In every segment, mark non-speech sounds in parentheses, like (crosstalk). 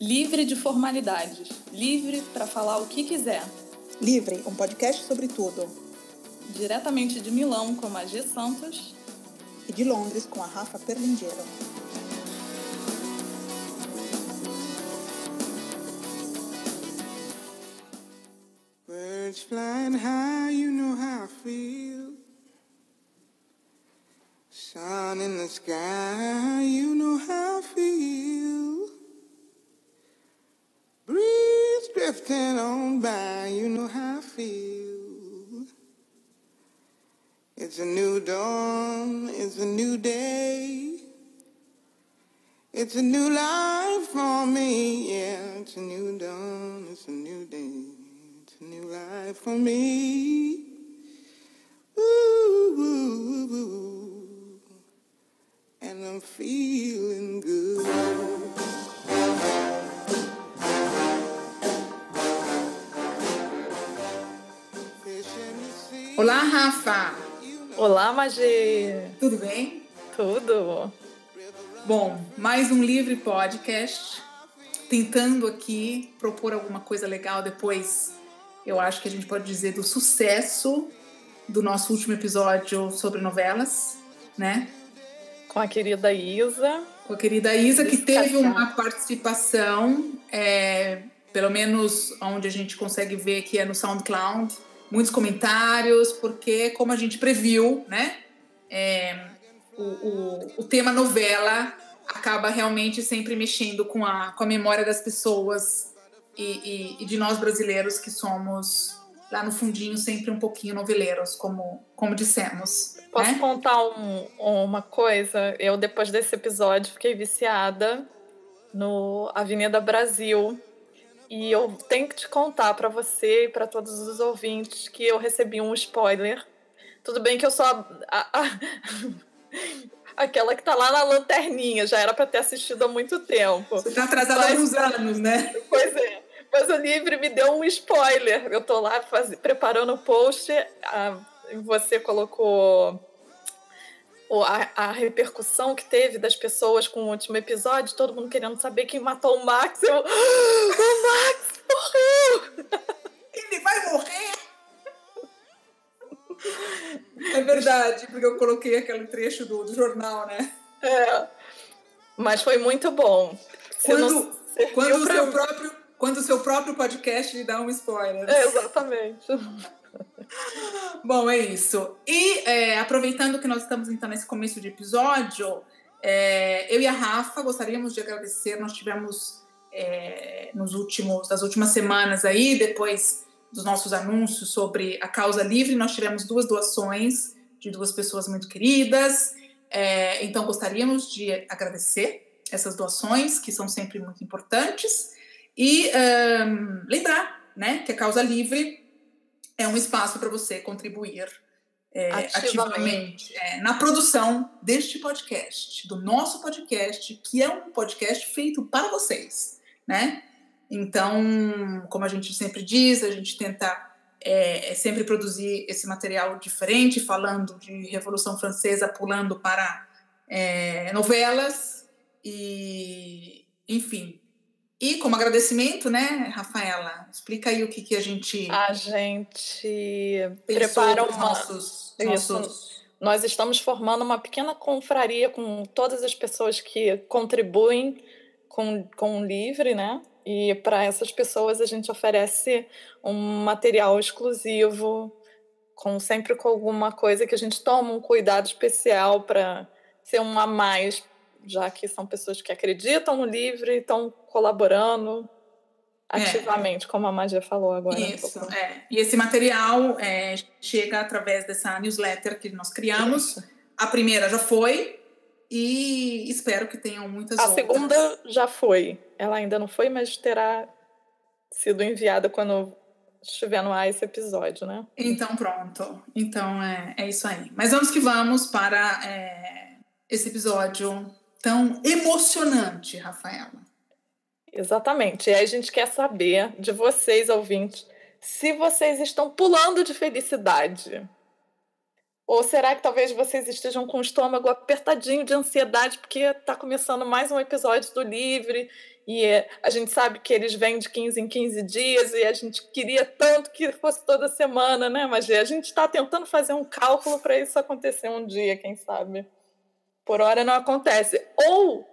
Livre de formalidades, livre para falar o que quiser. Livre, um podcast sobre tudo. Diretamente de Milão com a G Santos e de Londres com a Rafa Perlingeiro. Birds flying high, you know how I feel. Sun in the sky, It's a new life for me, yeah. It's a new dawn, it's a new day. It's a new life for me. Ooh, ooh, ooh, and I'm feeling good. Olá, Rafa! Olá, Magê! Tudo bem? Tudo! Bom, mais um livre podcast, tentando aqui propor alguma coisa legal depois. Eu acho que a gente pode dizer do sucesso do nosso último episódio sobre novelas, né? Com a querida Isa. Com a querida Isa, que teve uma participação, é, pelo menos onde a gente consegue ver que é no SoundCloud, muitos comentários, porque, como a gente previu, né, é, o, o, o, tema novela acaba realmente sempre mexendo com a, com a memória das pessoas e, e, e de nós brasileiros que somos lá no fundinho sempre um pouquinho noveleiros, como, como dissemos. Posso né? contar um, uma coisa? Eu, depois desse episódio, fiquei viciada no Avenida Brasil, e eu tenho que te contar para você e para todos os ouvintes que eu recebi um spoiler. Tudo bem que eu sou a, a, a, aquela que tá lá na lanterninha, já era para ter assistido há muito tempo. Você tá atrasada há uns anos, né? Pois é. Mas o livro me deu um spoiler. Eu tô lá faz, preparando o post, a, você colocou a, a, repercussão que teve das pessoas com o último episódio, todo mundo querendo saber quem matou o Max. Eu, ah, o Max morreu! Ele vai morrer! É verdade, porque eu coloquei aquele trecho do, do jornal, né? É. Mas foi muito bom. Quando, quando, o seu próprio, quando o seu próprio podcast lhe dá um spoiler. É, exatamente. (laughs) Bom, é isso. E é, aproveitando que nós estamos então nesse começo de episódio, é, eu e a Rafa gostaríamos de agradecer. Nós tivemos é, nos últimos, das últimas semanas aí, depois dos nossos anúncios sobre a causa livre, nós tivemos duas doações de duas pessoas muito queridas. É, então gostaríamos de agradecer essas doações que são sempre muito importantes e um, lembrar, né, que a causa livre é um espaço para você contribuir é, ativamente, ativamente é, na produção deste podcast, do nosso podcast, que é um podcast feito para vocês, né? Então, como a gente sempre diz, a gente tenta é, é sempre produzir esse material diferente, falando de Revolução Francesa, pulando para é, novelas e, enfim, e como agradecimento, né, Rafaela, explica aí o que, que a gente. A gente prepara uma... nossos, nossos. Nós estamos formando uma pequena confraria com todas as pessoas que contribuem com, com o Livre, né? E para essas pessoas a gente oferece um material exclusivo, com sempre com alguma coisa que a gente toma um cuidado especial para ser um a mais já que são pessoas que acreditam no livro e estão colaborando ativamente, é. como a Magia falou agora. Isso, um é. E esse material é, chega através dessa newsletter que nós criamos. Isso. A primeira já foi e espero que tenham muitas a outras. A segunda já foi. Ela ainda não foi, mas terá sido enviada quando estiver no ar esse episódio, né? Então, pronto. Então, é, é isso aí. Mas vamos que vamos para é, esse episódio tão emocionante, Rafaela. Exatamente. E aí a gente quer saber de vocês, ouvintes, se vocês estão pulando de felicidade. Ou será que talvez vocês estejam com o estômago apertadinho de ansiedade porque está começando mais um episódio do Livre e a gente sabe que eles vêm de 15 em 15 dias e a gente queria tanto que fosse toda semana, né, Mas A gente está tentando fazer um cálculo para isso acontecer um dia, quem sabe. Por hora não acontece. Ou,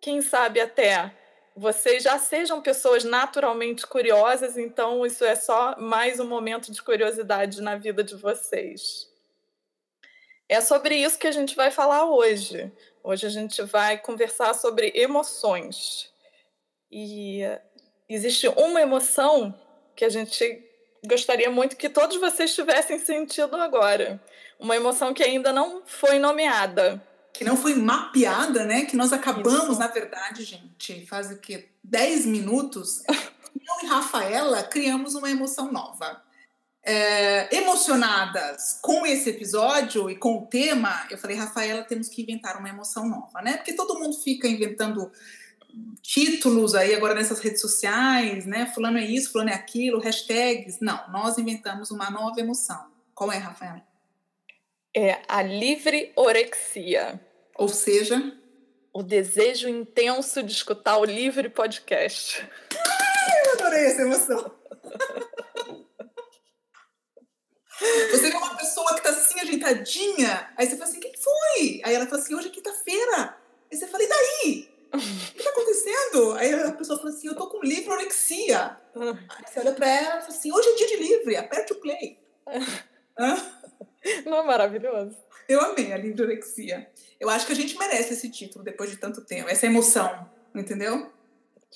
quem sabe até vocês já sejam pessoas naturalmente curiosas, então isso é só mais um momento de curiosidade na vida de vocês. É sobre isso que a gente vai falar hoje. Hoje a gente vai conversar sobre emoções. E existe uma emoção que a gente gostaria muito que todos vocês tivessem sentido agora. Uma emoção que ainda não foi nomeada. Que não foi mapeada, né? Que nós acabamos, Isso. na verdade, gente, faz o quê? 10 minutos. Eu e Rafaela criamos uma emoção nova. É, emocionadas com esse episódio e com o tema, eu falei, Rafaela, temos que inventar uma emoção nova, né? Porque todo mundo fica inventando títulos aí agora nessas redes sociais, né? Fulano é isso, fulano é aquilo, hashtags. Não, nós inventamos uma nova emoção. Qual é, Rafael? É a livre orexia. Ou seja, o desejo intenso de escutar o livre podcast. (laughs) Ai, eu adorei essa emoção. (laughs) Você vê uma pessoa que tá assim ajeitadinha, aí você fala assim: o que foi? Aí ela fala assim: hoje é quinta-feira. Aí você fala: e daí? O que está acontecendo? Aí a pessoa fala assim: eu tô com livre-orexia. Aí você olha para ela e fala assim: hoje é dia de livre, aperte o play. (laughs) Não é maravilhoso? Eu amei a livre-orexia. Eu acho que a gente merece esse título depois de tanto tempo, essa emoção, entendeu?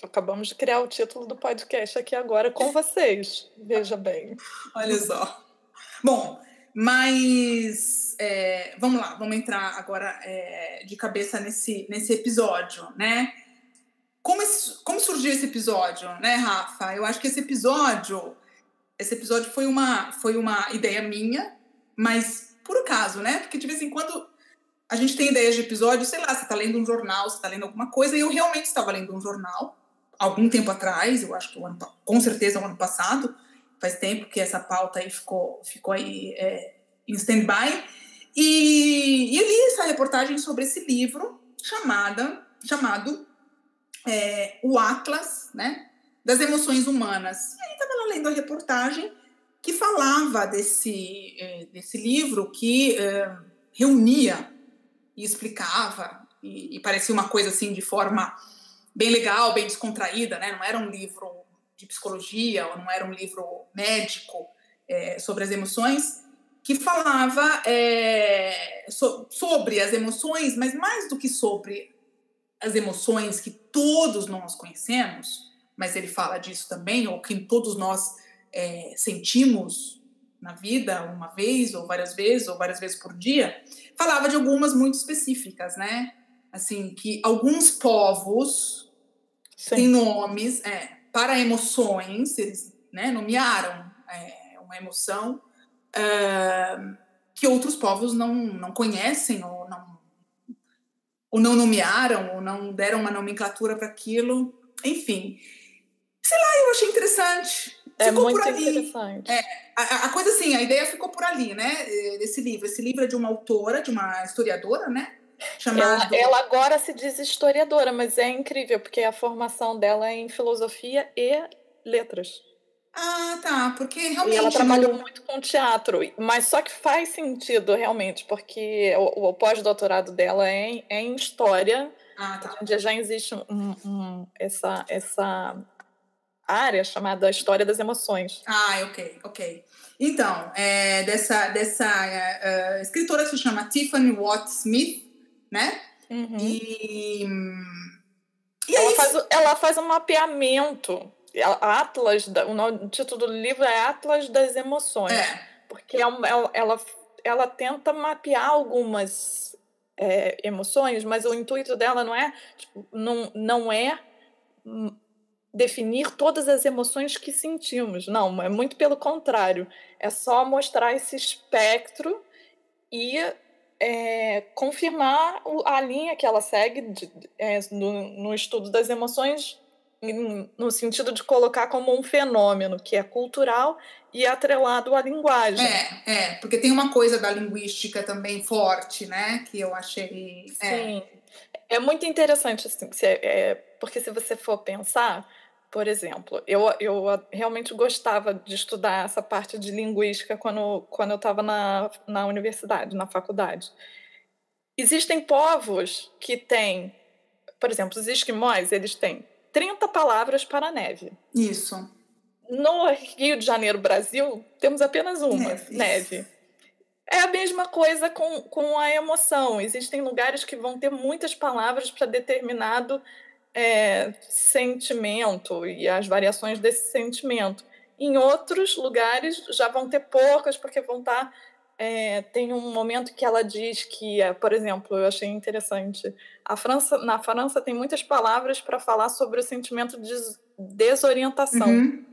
Acabamos de criar o título do podcast aqui agora com vocês. Veja bem. Olha só. Bom, mas é, vamos lá, vamos entrar agora é, de cabeça nesse, nesse episódio, né? Como, esse, como surgiu esse episódio, né, Rafa? Eu acho que esse episódio, esse episódio foi uma, foi uma ideia minha, mas por acaso, né? Porque de vez em quando a gente tem ideias de episódio, sei lá, você está lendo um jornal, você está lendo alguma coisa, e eu realmente estava lendo um jornal algum tempo atrás, eu acho que ano, com certeza o ano passado, faz tempo que essa pauta aí ficou, ficou aí é, em stand-by. E, e eu li essa reportagem sobre esse livro chamada, chamado é, O Atlas né, das Emoções Humanas. E aí estava lendo a reportagem que falava desse, é, desse livro que é, reunia e explicava, e, e parecia uma coisa assim de forma bem legal, bem descontraída, né? não era um livro de psicologia, ou não era um livro médico é, sobre as emoções, que falava é, so, sobre as emoções, mas mais do que sobre as emoções que todos nós conhecemos, mas ele fala disso também, ou que todos nós é, sentimos na vida, uma vez, ou várias vezes, ou várias vezes por dia, falava de algumas muito específicas, né? Assim, que alguns povos Sim. têm nomes, é, para emoções, eles né, nomearam é, uma emoção uh, que outros povos não, não conhecem ou não, ou não nomearam ou não deram uma nomenclatura para aquilo. Enfim, sei lá, eu achei interessante. É ficou muito por ali. interessante. É, a, a, coisa assim, a ideia ficou por ali, né? Desse livro. Esse livro é de uma autora, de uma historiadora, né? Ela, ela, agora se diz historiadora, mas é incrível, porque a formação dela é em filosofia e letras. Ah, tá, porque realmente... E ela trabalhou muito com teatro, mas só que faz sentido, realmente, porque o, o pós-doutorado dela é em, é em História, ah, tá. onde já existe um, um, essa, essa área chamada História das Emoções. Ah, ok, ok. Então, é, dessa, dessa uh, escritora se chama Tiffany Watt Smith, né? Uhum. E, e ela, faz, ela faz um mapeamento. Atlas, o, título do livro é Atlas das Emoções. É. Porque é ela, ela, ela tenta mapear algumas é, emoções, mas o intuito dela não é, tipo, não, não é definir todas as emoções que sentimos. Não, é muito pelo contrário. É só mostrar esse espectro e é, confirmar a linha que ela segue de, é, no, no, estudo das emoções no sentido de colocar como um fenômeno que é cultural e atrelado à linguagem. É, é, porque tem uma coisa da linguística também forte, né? Que eu achei. É. Sim. É, é muito interessante, assim, é, porque se você for pensar, por exemplo, eu, eu realmente gostava de estudar essa parte de linguística quando, quando eu estava na, na universidade, na faculdade. Existem povos que têm, por exemplo, os esquimós, eles têm 30 palavras para neve. Isso. No Rio de Janeiro, Brasil, temos apenas uma, neve. neve. É a mesma coisa com, com a emoção. Existem lugares que vão ter muitas palavras para determinado é, sentimento e as variações desse sentimento. Em outros lugares já vão ter poucas, porque vão estar. Tá, é, tem um momento que ela diz que, é, por exemplo, eu achei interessante. A França, na França tem muitas palavras para falar sobre o sentimento de desorientação. Uhum.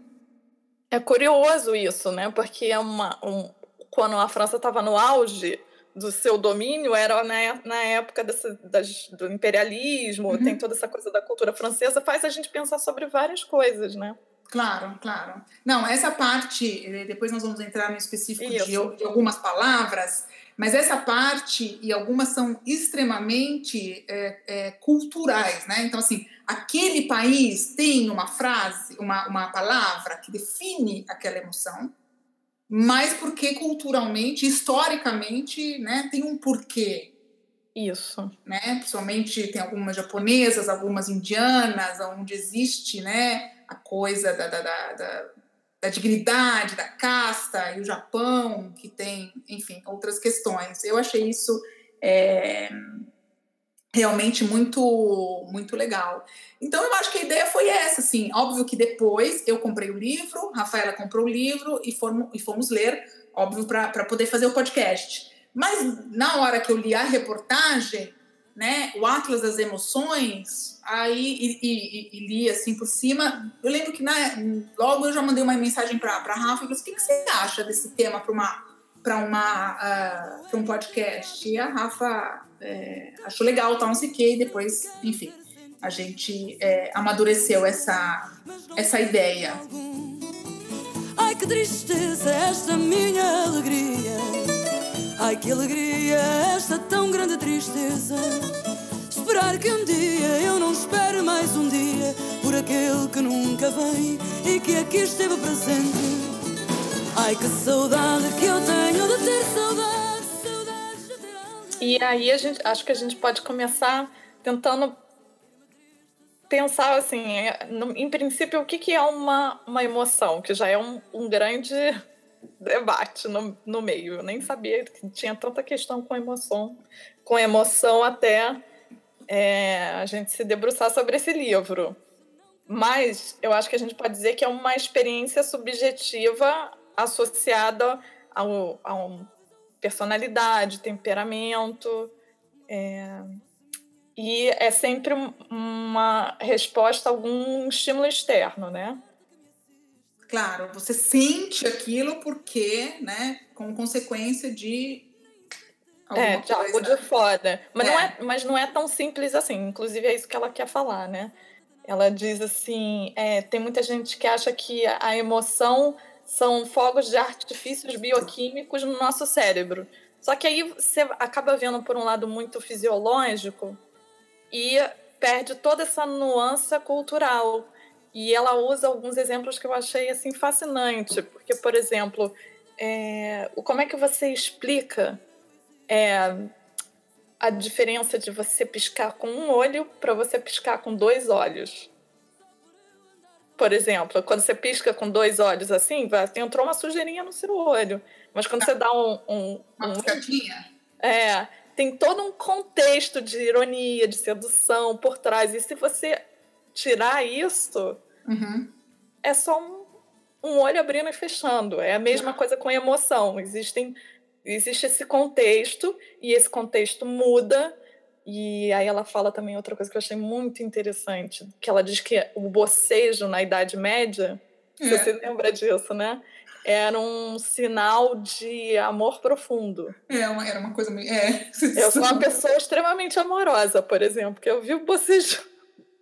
É curioso isso, né? Porque é uma, um, quando a França estava no auge, do seu domínio era na, na época desse, das, do imperialismo, uhum. tem toda essa coisa da cultura francesa, faz a gente pensar sobre várias coisas, né? Claro, claro. Não, essa parte, eh, depois nós vamos entrar no específico de, de, algumas palavras, mas essa parte, e algumas são extremamente é, é, culturais, né? Então, assim, aquele país tem uma frase, uma, uma palavra que define aquela emoção, mas porque culturalmente, historicamente, né, tem um porquê. Isso. Né? Principalmente tem algumas japonesas, algumas indianas, onde existe né, a coisa da, da, da, da, da dignidade, da casta, e o Japão, que tem, enfim, outras questões. Eu achei isso é, realmente muito muito legal. Então eu acho que a ideia foi essa, assim. Óbvio que depois eu comprei o livro, Rafaela comprou o livro e fomos, e fomos ler, óbvio, para poder fazer o podcast. Mas na hora que eu li a reportagem, né, o Atlas das Emoções, aí e, e, e, li assim por cima, eu lembro que na, logo eu já mandei uma mensagem para a Rafa e falei: o que, que você acha desse tema para uma para uma uh, para um podcast? E a Rafa é, achou legal, tal, não sei o quê, e depois, enfim, a gente é, amadureceu essa, essa ideia. Ai que tristeza esta minha alegria. Ai que alegria esta tão grande tristeza. Esperar que um dia eu não espere mais um dia Por aquele que nunca vem e que aqui esteve presente. Ai que saudade que eu tenho de ter saudade e aí a gente acho que a gente pode começar tentando pensar assim, em princípio, o que, que é uma, uma emoção, que já é um, um grande debate no, no meio. Eu nem sabia que tinha tanta questão com emoção, com emoção até é, a gente se debruçar sobre esse livro. Mas eu acho que a gente pode dizer que é uma experiência subjetiva associada ao, a um personalidade, temperamento. É, e é sempre uma resposta a algum estímulo externo, né? Claro, você sente aquilo porque, né, como consequência de é, de algo de fora. Mas, é. Não é, mas não é tão simples assim. Inclusive, é isso que ela quer falar, né? Ela diz assim: é, tem muita gente que acha que a emoção são fogos de artifícios bioquímicos no nosso cérebro. Só que aí você acaba vendo por um lado muito fisiológico e perde toda essa nuance cultural. E ela usa alguns exemplos que eu achei assim fascinante, porque por exemplo, é, como é que você explica é, a diferença de você piscar com um olho para você piscar com dois olhos? Por exemplo, quando você pisca com dois olhos assim, entrou uma sujeirinha no seu olho. Mas quando você dá um. um uma piscadinha? É. Tem todo um contexto de ironia, de sedução por trás. E se você tirar isso, uhum. é só um, um olho abrindo e fechando. É a mesma coisa com emoção. Existem, existe esse contexto, e esse contexto muda e aí ela fala também outra coisa que eu achei muito interessante, que ela diz que o bocejo na Idade Média, é. você lembra disso, né? Era um sinal de amor profundo. É, uma, era uma coisa meio. É. Eu sou uma pessoa extremamente amorosa, por exemplo, que eu vi o bocejo.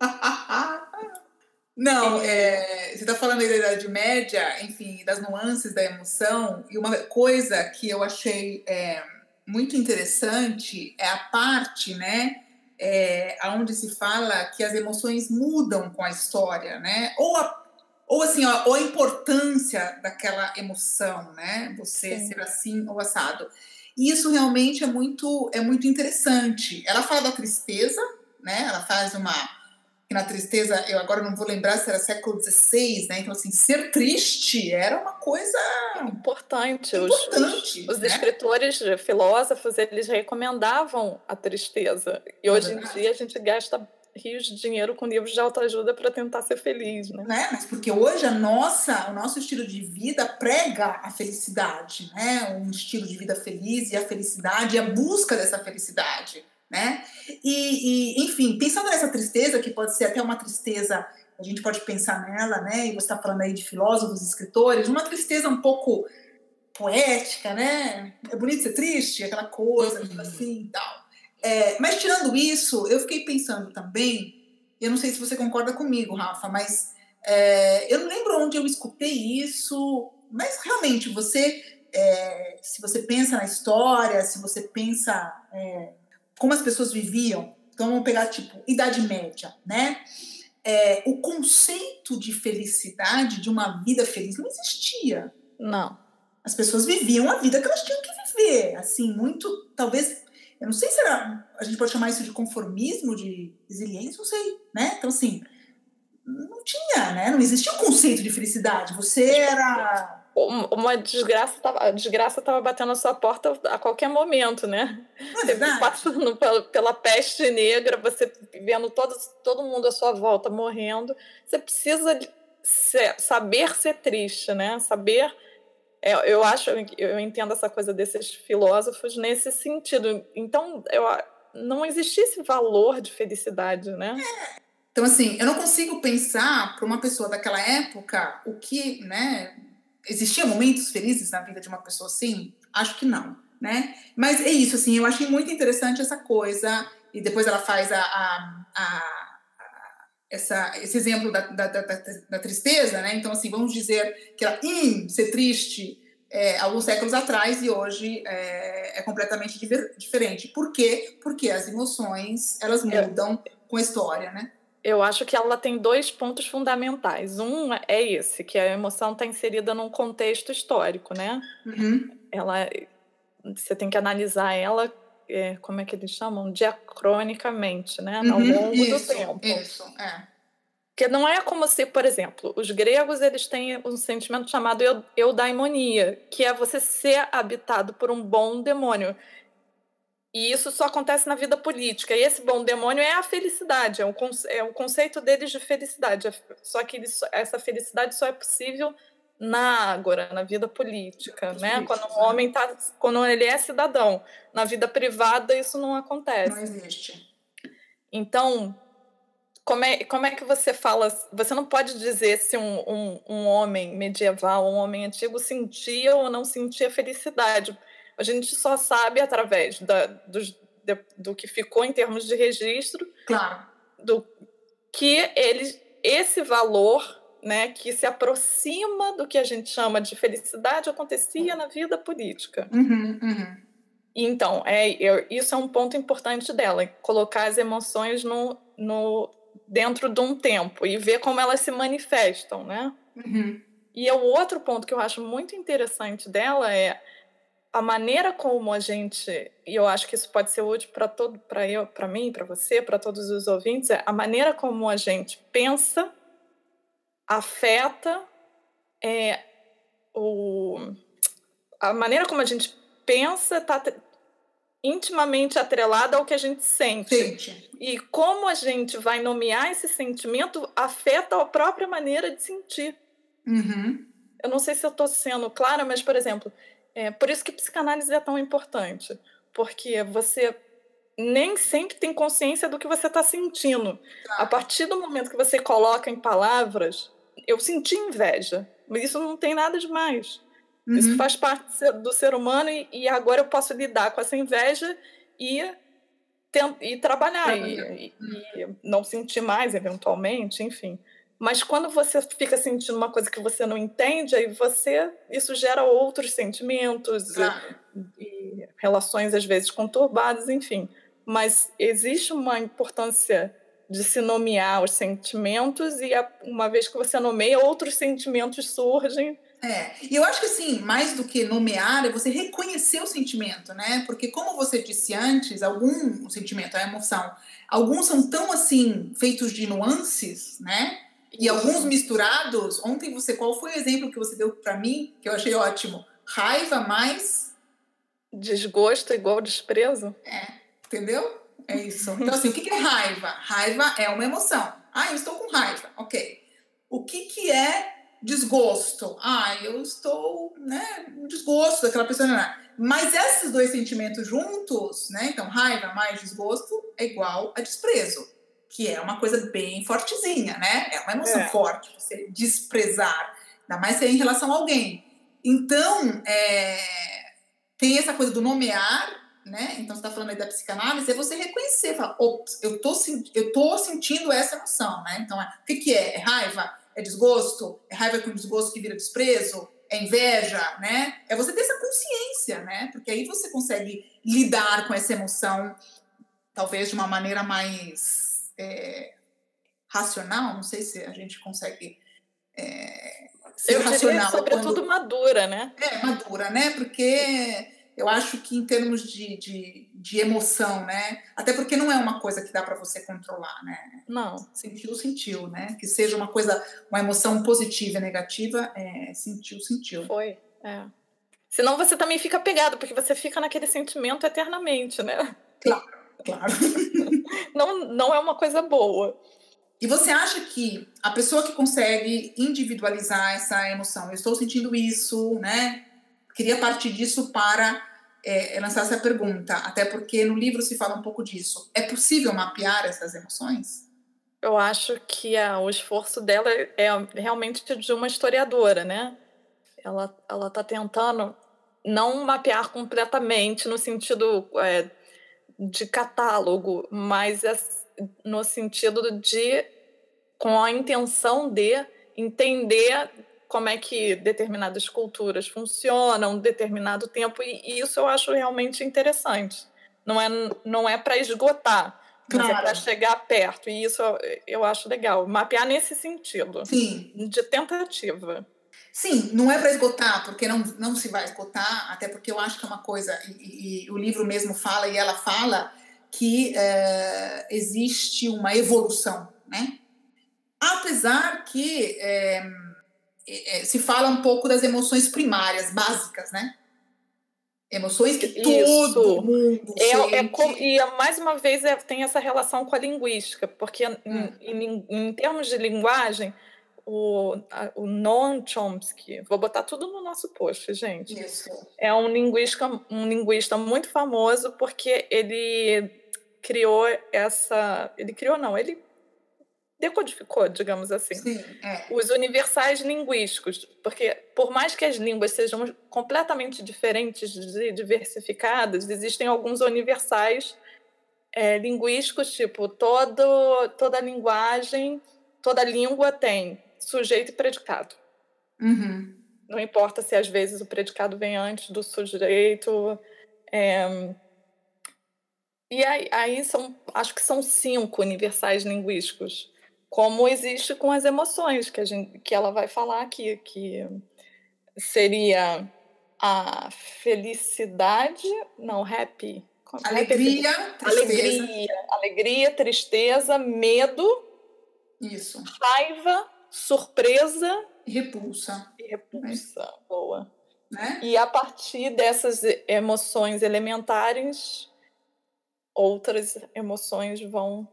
(laughs) Não, é, você está falando aí da Idade Média, enfim, das nuances da emoção, e uma coisa que eu achei é, muito interessante é a parte, né, é, onde se fala que as emoções mudam com a história, né, ou, a, ou assim, ó, ou a importância daquela emoção, né, você Sim. ser assim ou assado. E isso realmente é muito, é muito interessante. Ela fala da tristeza, né, ela faz uma que na tristeza, eu agora não vou lembrar se era século XVI, né? Então, assim, ser triste era uma coisa importante. importante os, os, né? escritores, filósofos, eles recomendavam a tristeza. E hoje em dia a gente gasta rios de dinheiro com livros de autoajuda para tentar ser feliz, né? né? Mas porque hoje a nossa, o nosso estilo de vida prega a felicidade, né? Um estilo de vida feliz e a felicidade e a busca dessa felicidade né? E, e, enfim, pensando nessa tristeza, que pode ser até uma tristeza, a gente pode pensar nela, né? E você está falando aí de filósofos, escritores, uma tristeza um pouco poética, né? É bonito ser triste, aquela coisa, uhum. assim e tal. É, mas tirando isso, eu fiquei pensando também, eu não sei se você concorda comigo, Rafa, mas é, eu não lembro onde eu escutei isso, mas realmente você, é, se você pensa na história, se você pensa é, como as pessoas viviam. Então vamos pegar tipo Idade Média, né? É, o conceito de felicidade, de uma vida feliz, não existia. Não. As pessoas viviam a vida que elas tinham que viver, assim, muito, talvez, eu não sei se era, a gente pode chamar isso de conformismo, de resiliência, não sei, né? Então, assim, não tinha, né? Não existia o um conceito de felicidade. Você era uma desgraça tava, a desgraça estava batendo na sua porta a qualquer momento, né? Você passando pela, pela, peste negra, você vendo todo, todo mundo à sua volta morrendo. Você precisa ser, saber ser triste, né? Saber. É, eu acho, eu entendo essa coisa desses filósofos nesse sentido. Então, eu, não existia esse valor de felicidade, né? É. Então, assim, eu não consigo pensar para uma pessoa daquela época o que, né? Existia momentos felizes na vida de uma pessoa assim? Acho que não, né? Mas é isso, assim, eu achei muito interessante essa coisa, e depois ela faz a, a, a essa, esse exemplo da, da, da, da, tristeza, né? Então, assim, vamos dizer que ela, hum, ser triste é, alguns séculos atrás e hoje é, é completamente diver, diferente. Por quê? Porque as emoções, elas mudam com a história, né? Eu acho que ela tem dois pontos fundamentais. Um é esse, que a emoção está inserida num contexto histórico, né? Uhum. Ela, você tem que analisar ela, é, como é que eles chamam? Diacronicamente, né? Ao uhum. longo isso, do tempo. Isso, é. Porque não é como se, por exemplo, os gregos eles têm um sentimento chamado eudaimonia, que é você ser habitado por um bom demônio. E isso só acontece na vida política. E esse bom demônio é a felicidade, é o, é o conceito deles de felicidade. Só que eles, essa felicidade só é possível na agora, na vida política, né? Quando o homem tá, quando ele é cidadão, na vida privada isso não acontece. Não existe. Então, como é, como é que você fala? Você não pode dizer se um, um, um homem medieval, um homem antigo sentia ou não sentia felicidade, a gente só sabe através da, do, de, do que ficou em termos de registro, claro. do que ele, esse valor né, que se aproxima do que a gente chama de felicidade acontecia na vida política. Uhum, uhum. Então, é, é, isso é um ponto importante dela, colocar as emoções no, no, dentro de um tempo e ver como elas se manifestam, né? Uhum. E o outro ponto que eu acho muito interessante dela é a maneira como a gente, e eu acho que isso pode ser útil para todo, para eu, para mim, para você, para todos os ouvintes, é a maneira como a gente pensa, afeta, é, o, a maneira como a gente pensa está intimamente atrelada ao que a gente sente. sente. E como a gente vai nomear esse sentimento afeta a própria maneira de sentir. Uhum. Eu não sei se eu estou sendo clara, mas, por exemplo, é por isso que psicanálise é tão importante, porque você nem sempre tem consciência do que você está sentindo. Tá. A partir do momento que você coloca em palavras, eu senti inveja, mas isso não tem nada demais. Uhum. Isso faz parte do ser humano e, e, agora eu posso lidar com essa inveja e, e trabalhar e, e, não sentir mais, eventualmente, enfim. Mas quando você fica sentindo uma coisa que você não entende, aí você isso gera outros sentimentos Claro. e, e relações às vezes conturbadas, enfim. Mas existe uma importância de se nomear os sentimentos e a- uma vez que você nomeia, outros sentimentos surgem. É, e eu acho que assim, mais do que nomear, é você reconhecer o sentimento, né? Porque como você disse antes, algum o sentimento, a emoção, alguns são tão assim feitos de nuances, né? E alguns misturados. Ontem você, qual foi o exemplo que você deu para mim que eu achei ótimo? Raiva mais, Desgosto igual desprezo? entendeu? É isso. (laughs) Então assim, o que é raiva? Raiva é uma emoção. Ah, eu estou com raiva. OK. O que que é desgosto? Ah, eu estou, né, um desgosto daquela pessoa. né? Mas esses dois sentimentos juntos, né? Então, raiva mais desgosto é igual a desprezo, que é uma coisa bem fortezinha, né? É uma emoção É. forte, você desprezar, ainda mais se é em relação a alguém. Então, é, tem essa coisa do nomear, né? Então, você está falando aí da psicanálise, é você reconhecer, falar, ops, eu tô, eu tô sentindo essa emoção, né? Então, é- o que, que é? É raiva? É desgosto? É raiva com desgosto que vira desprezo? É inveja, né? É você ter essa consciência, né? Porque aí você consegue lidar com essa emoção, talvez de uma maneira mais é, racional. Não sei se a gente consegue é, ser Eu racional. sobretudo, quando- madura, né? é, madura, né? Porque eu acho que em termos de, de, de emoção, né? Até porque não é uma coisa que dá para você controlar, né? Não. Sentiu, sentiu, né? Que seja uma coisa, uma emoção positiva e negativa, é, sentiu, sentiu. Foi. É. Senão você também fica pegado, porque você fica naquele sentimento eternamente, né? Claro. (laughs) Não, não é uma coisa boa. E você acha que a pessoa que consegue individualizar essa emoção, eu estou sentindo isso, né? Queria partir disso para é, lançar essa pergunta, até porque no livro se fala um pouco disso. É possível mapear essas emoções? Eu acho que a- o esforço dela é realmente de uma historiadora, né? Ela ela está tentando não mapear completamente no sentido é, de catálogo, mas é no sentido de com a intenção de entender como é que determinadas culturas funcionam, determinado tempo, e isso eu acho realmente interessante. Não é, não é para esgotar, mas é Claro. para chegar perto, e isso eu, eu acho legal. Mapear nesse sentido, Sim, de tentativa. Sim, não é para esgotar, porque não, não se vai esgotar, até porque eu acho que é uma coisa, e, e- o livro mesmo fala, e ela fala, que eh, existe uma evolução, né? Apesar que eh, se fala um pouco das emoções primárias, básicas, né? Emoções que Isso. todo mundo É, é e mais uma vez é- tem essa relação com a linguística, porque em, Hum. em- em termos de linguagem, o, a- o Noam Chomsky, vou botar tudo no nosso post, gente. Isso. É um linguista, um linguista muito famoso porque ele criou essa. Ele criou, não, ele decodificou, digamos assim, Sim, é. os universais linguísticos. Porque, por mais que as línguas sejam completamente diferentes e diversificadas, existem alguns universais é, linguísticos, tipo, todo, toda linguagem, toda língua tem sujeito e predicado. Uhum. Não importa se às vezes o predicado vem antes do sujeito. é, E aí, aí são, acho que são cinco universais linguísticos, como existe com as emoções, que, a gente, que ela vai falar aqui, que seria a felicidade, não, happy. happy é Alegria, tristeza. alegria, alegria, tristeza, medo, Isso. raiva, surpresa E repulsa, e repulsa. Boa. né? E a partir dessas emoções elementares, outras emoções vão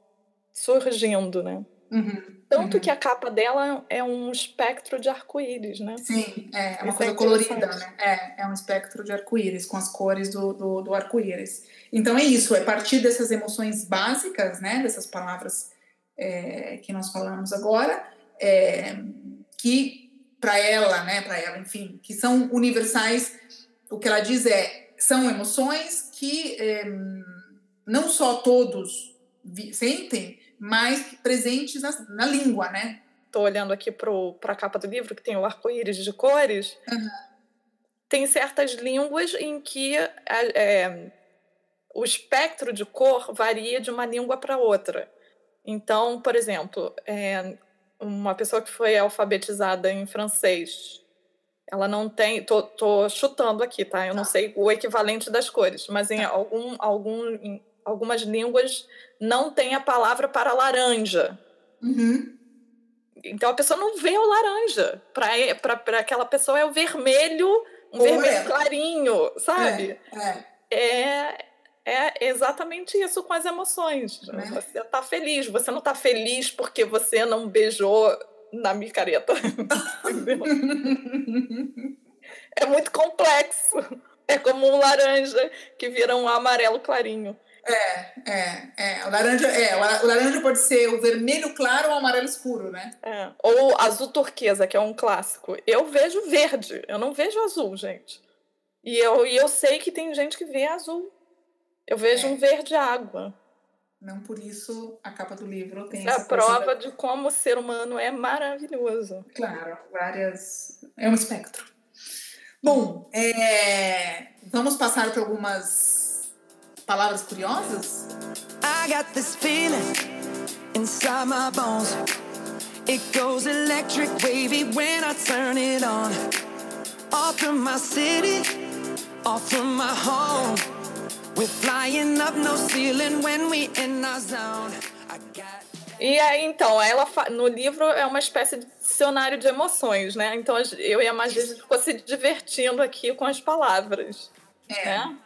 surgindo, né? Uhum. Tanto uhum. que a capa dela é um espectro de arco-íris, né? Sim, é, é uma Isso coisa é colorida, né? É, é um espectro de arco-íris, com as cores do, do, do arco-íris. Então é isso, é a partir dessas emoções básicas, né? Dessas palavras é, que nós falamos agora, é, que para ela, né? Para ela, enfim, que são universais. O que ela diz é são emoções que é, não só todos sentem, mas presentes na, na língua, né? Estou olhando aqui para a capa do livro, que tem o arco-íris de cores. Uhum. Tem certas línguas em que é, o espectro de cor varia de uma língua para outra. Então, por exemplo, é, uma pessoa que foi alfabetizada em francês, ela não tem. Tô, tô chutando aqui, tá? Eu não tá. sei o equivalente das cores, mas em, tá. algum, algum, em algumas línguas não tem a palavra para laranja. Uhum. Então a pessoa não vê o laranja. Para aquela pessoa é o vermelho, um Ou vermelho é. clarinho, sabe? É, é. é é exatamente isso com as emoções. É. Você está feliz, você não está feliz porque você não beijou na micareta. (laughs) é muito complexo. É como um laranja que vira um amarelo clarinho. É, é, é. O laranja, é, o laranja pode ser o vermelho claro ou o amarelo escuro, né? É. Ou azul turquesa, que é um clássico. Eu vejo verde, eu não vejo azul, gente. E eu, e eu sei que tem gente que vê azul. Eu vejo é. um verde água. Não por isso a capa do livro tem Isso é a prova da... de como o ser humano é maravilhoso. Claro, várias. É um espectro. Bom, é... vamos passar por algumas palavras curiosas? I got this feeling inside my bones. It goes electric wavy when I turn it on. Off from my city, off from my home. E aí, então, ela no livro é uma espécie de dicionário de emoções, né? Então eu e a Magia ficou se divertindo aqui com as palavras. É, né?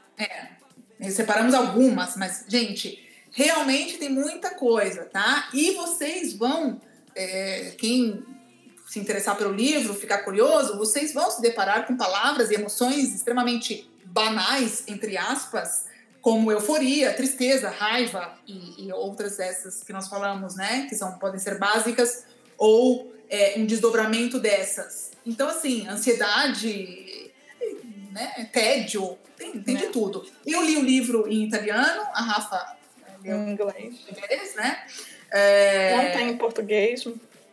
é. Separamos algumas, mas, gente, realmente tem muita coisa, tá? E vocês vão, é, quem se interessar pelo livro, ficar curioso, vocês vão se deparar com palavras e emoções extremamente banais, entre aspas, como euforia, tristeza, raiva e, e, outras dessas que nós falamos, né? Que são, podem ser básicas ou é, um desdobramento dessas. Então, assim, ansiedade, né? tédio, tem, tem de né? tudo. Eu li o livro em italiano, a Rafa leu em inglês. inglês, né? É... Não tem em português.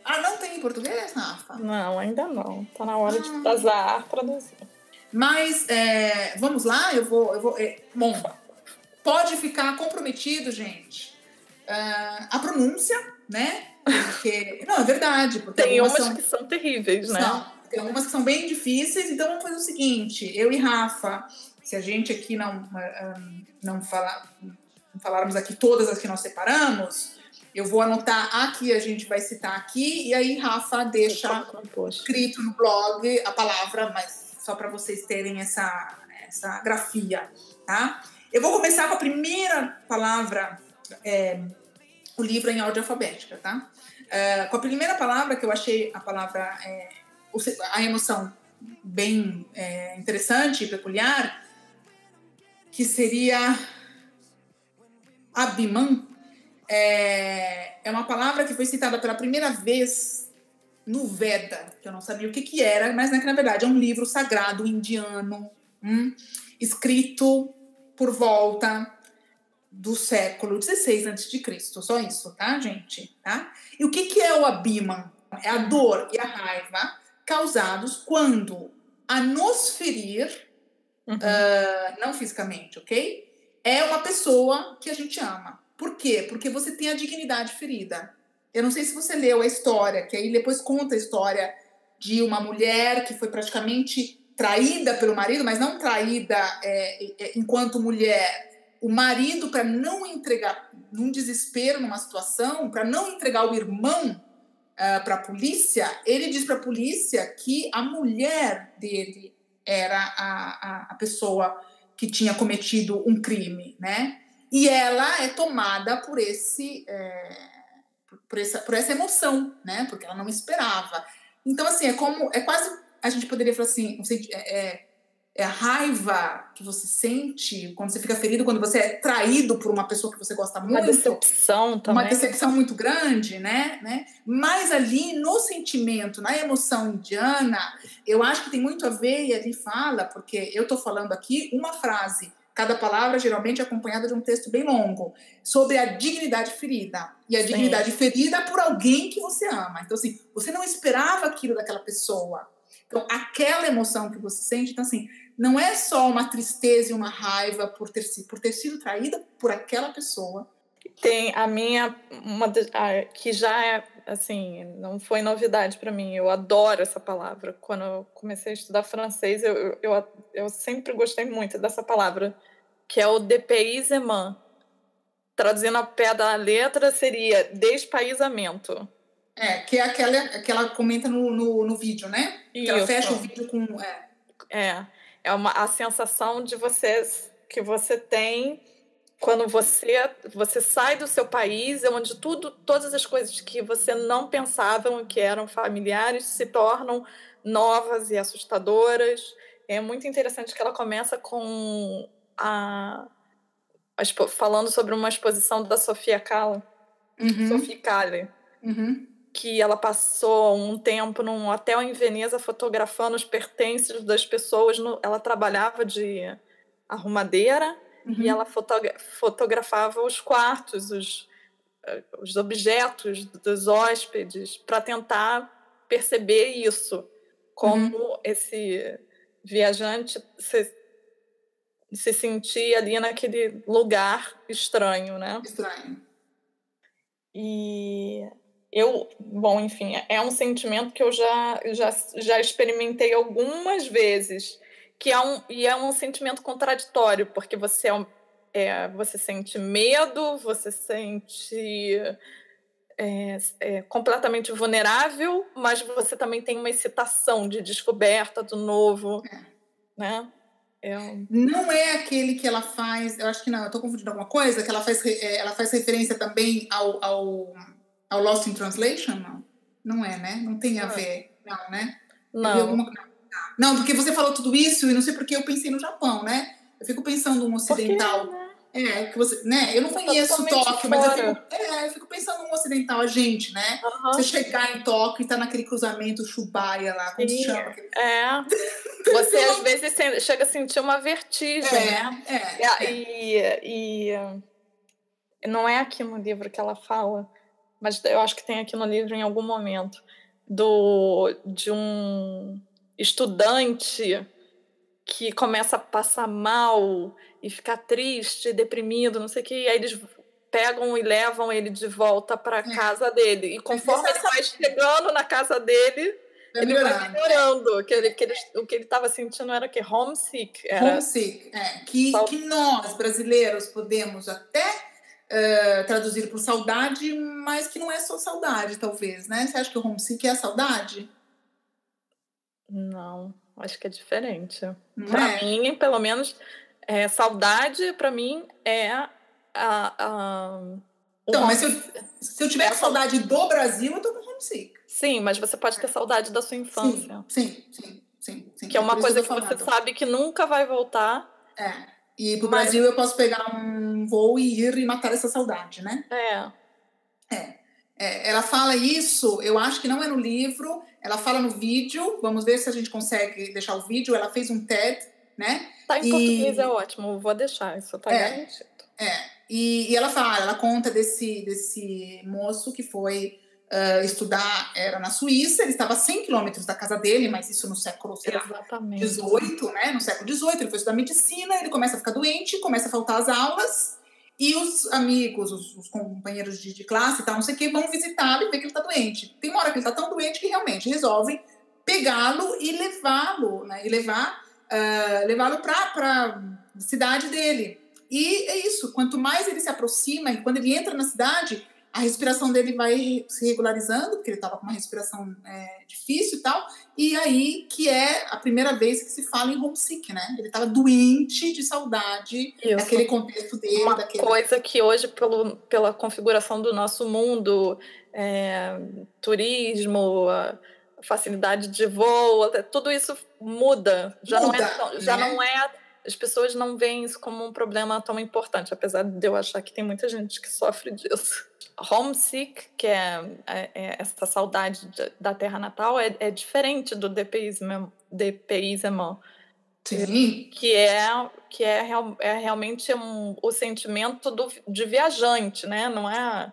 Ah, não tem em português, Rafa? Não, ainda não. Tá na hora ah. de vazar, traduzir. Mas é, vamos lá, eu vou. Eu vou é, bom, pode ficar comprometido, gente. Uh, a pronúncia, né? Porque. (laughs) Não, é verdade. Porque tem umas são, que são terríveis, né? São, tem algumas que são bem difíceis, então vamos fazer o seguinte: eu e Rafa, se a gente aqui não, uh, não, falar, não falarmos aqui todas as que nós separamos, eu vou anotar aqui, a gente vai citar aqui, e aí Rafa deixa escrito no blog a palavra, mas só para vocês terem essa, essa grafia, tá? Eu vou começar com a primeira palavra, é, o livro em ordem alfabética, tá? É, com a primeira palavra que eu achei a palavra, é, a emoção bem é, interessante e peculiar, que seria Abhiman, é, é uma palavra que foi citada pela primeira vez no Veda, que eu não sabia o que, que era, mas né, que na verdade é um livro sagrado indiano, hum, escrito por volta do século XVI a.C. Só isso, tá, gente? Tá? E o que, que é o Abhiman? É a dor e a raiva causados quando a nos ferir, uhum. uh, não fisicamente, ok? É uma pessoa que a gente ama. Por quê? Porque você tem a dignidade ferida. Eu não sei se você leu a história, que aí depois conta a história de uma mulher que foi praticamente traída pelo marido, mas não traída é, é, enquanto mulher. O marido, para não entregar, num desespero, numa situação, para não entregar o irmão uh, é, para a polícia, ele diz para a polícia que a mulher dele era a, a, a, pessoa que tinha cometido um crime, né? E ela é tomada por esse é, por essa, por essa emoção, né? Porque ela não esperava. Então assim é como é quase a gente poderia falar assim, é, é, é a raiva que você sente quando você fica ferido, quando você é traído por uma pessoa que você gosta muito. Uma decepção também. Uma decepção muito grande, né? né? Mas ali no sentimento, na emoção indiana, eu acho que tem muito a ver, e ali fala, porque eu estou falando aqui uma frase Cada palavra geralmente é acompanhada de um texto bem longo sobre a dignidade ferida. E a Sim. dignidade ferida por alguém que você ama. Então, assim, você não esperava aquilo daquela pessoa. Então, aquela emoção que você sente, então, assim, não é só uma tristeza e uma raiva por ter, por ter sido traída por aquela pessoa. Tem a minha, uma a, que já é, assim, não foi novidade para mim. Eu adoro essa palavra. Quando eu comecei a estudar francês, eu, eu, eu sempre gostei muito dessa palavra, que é o dépaysement. Traduzindo a pé da letra, seria despaísamento. É, que é aquela que ela comenta no, no, no vídeo, né? Isso. Que ela fecha o vídeo com. É, é, é uma, a sensação de você que você tem quando você você sai do seu país, onde tudo, todas as coisas que você não pensava que eram familiares se tornam novas e assustadoras. É muito interessante que ela começa com a, a falando sobre uma exposição da Sofia Kahlo, uhum. Sofia Kahlo. Uhum que ela passou um tempo num hotel em Veneza fotografando os pertences das pessoas. No, ela trabalhava de arrumadeira uhum. e ela fotogra fotografava os quartos, os, eh, os objetos dos hóspedes, para tentar perceber isso, como uhum. esse viajante se, se sentia ali naquele lugar estranho, né? Estranho. E eu, bom, enfim, é um sentimento que eu já, já, já experimentei algumas vezes, que é um, e é um sentimento contraditório, porque você, é, é você sente medo, você sente é, é, completamente vulnerável, mas você também tem uma excitação de descoberta do novo, é. né? É um... Não é aquele que ela faz, eu acho que não, eu estou confundindo alguma coisa, que ela faz, é, ela faz referência também ao, ao ao Lost in Translation? Não. Não é, né? Não tem a ver. Não, né? Não. Alguma... Não, porque você falou tudo isso e não sei porque eu pensei no Japão, né? Eu fico pensando um ocidental. Né? É, que você, né? Eu não conheço Tóquio, mas eu fico, é, eu fico pensando no ocidental, a gente, né? Uhum. Você chegar em Tóquio e tá naquele cruzamento Chubaia lá, como Sim. se chama? É. (laughs) Você às vezes chega a sentir uma vertigem, é, né? É, é. E, e não é aqui no livro que ela fala mas eu acho que tem aqui no livro em algum momento, do, de um estudante que começa a passar mal e ficar triste, deprimido, não sei o que, e aí eles pegam e levam ele de volta para é. casa dele. E conforme ele vai chegando na casa dele, é ele vai melhorando. Que ele, que ele, o que ele estava sentindo era que homesick. Era... Homesick, é. Que, que nós, brasileiros, podemos até uh, traduzir por saudade, mas que não é só saudade, talvez, né? Você acha que o homesick é saudade? Não, acho que é diferente. Para é? mim, pelo menos, é, saudade para mim é a, a então, mas se eu, se eu tiver é saudade do Brasil, eu tô com homesick. Sim, mas você pode ter saudade da sua infância. Sim, sim, sim. sim, Que é uma coisa que você sabe que nunca vai voltar. É. E pro Mas... Brasil eu posso pegar um voo e ir e matar essa saudade, né? É. É. é. Ela fala isso, eu acho que não é no livro, ela fala no vídeo, vamos ver se a gente consegue deixar o vídeo. Ela fez um TED, né? Tá em e... português, é ótimo, vou deixar, isso tá é, garantido. É. E, e ela fala, ela conta desse, desse moço que foi uh, estudar era na Suíça, ele estava a 100 quilômetros da casa dele, mas isso no século XVIII, né? No século XVIII, ele foi estudar medicina, ele começa a ficar doente, começa a faltar as aulas, e os amigos, os, os companheiros de, de, classe e tal, não sei o que, vão visitá-lo e ver que ele está doente. Tem uma hora que ele está tão doente que realmente resolvem pegá-lo e levá-lo, né? E levar, uh, levá-lo para a cidade dele. E é isso, quanto mais ele se aproxima, e quando ele entra na cidade, a respiração dele vai se regularizando, porque ele estava com uma respiração é, difícil e tal, e aí que é a primeira vez que se fala em homesick, né? Ele estava doente de saudade Isso. daquele contexto dele. Uma daquele... coisa que hoje, pelo, pela configuração do nosso mundo, é, turismo, facilidade de voo, tudo isso muda. Já, muda, não, é, já né? não é as pessoas não veem isso como um problema tão importante, apesar de eu achar que tem muita gente que sofre disso homesick, que é, é, é essa saudade da terra natal, é, é diferente do depaysement, depaysement Sim. Que é, que é, real, é realmente um, o sentimento do, de viajante, né? Não é,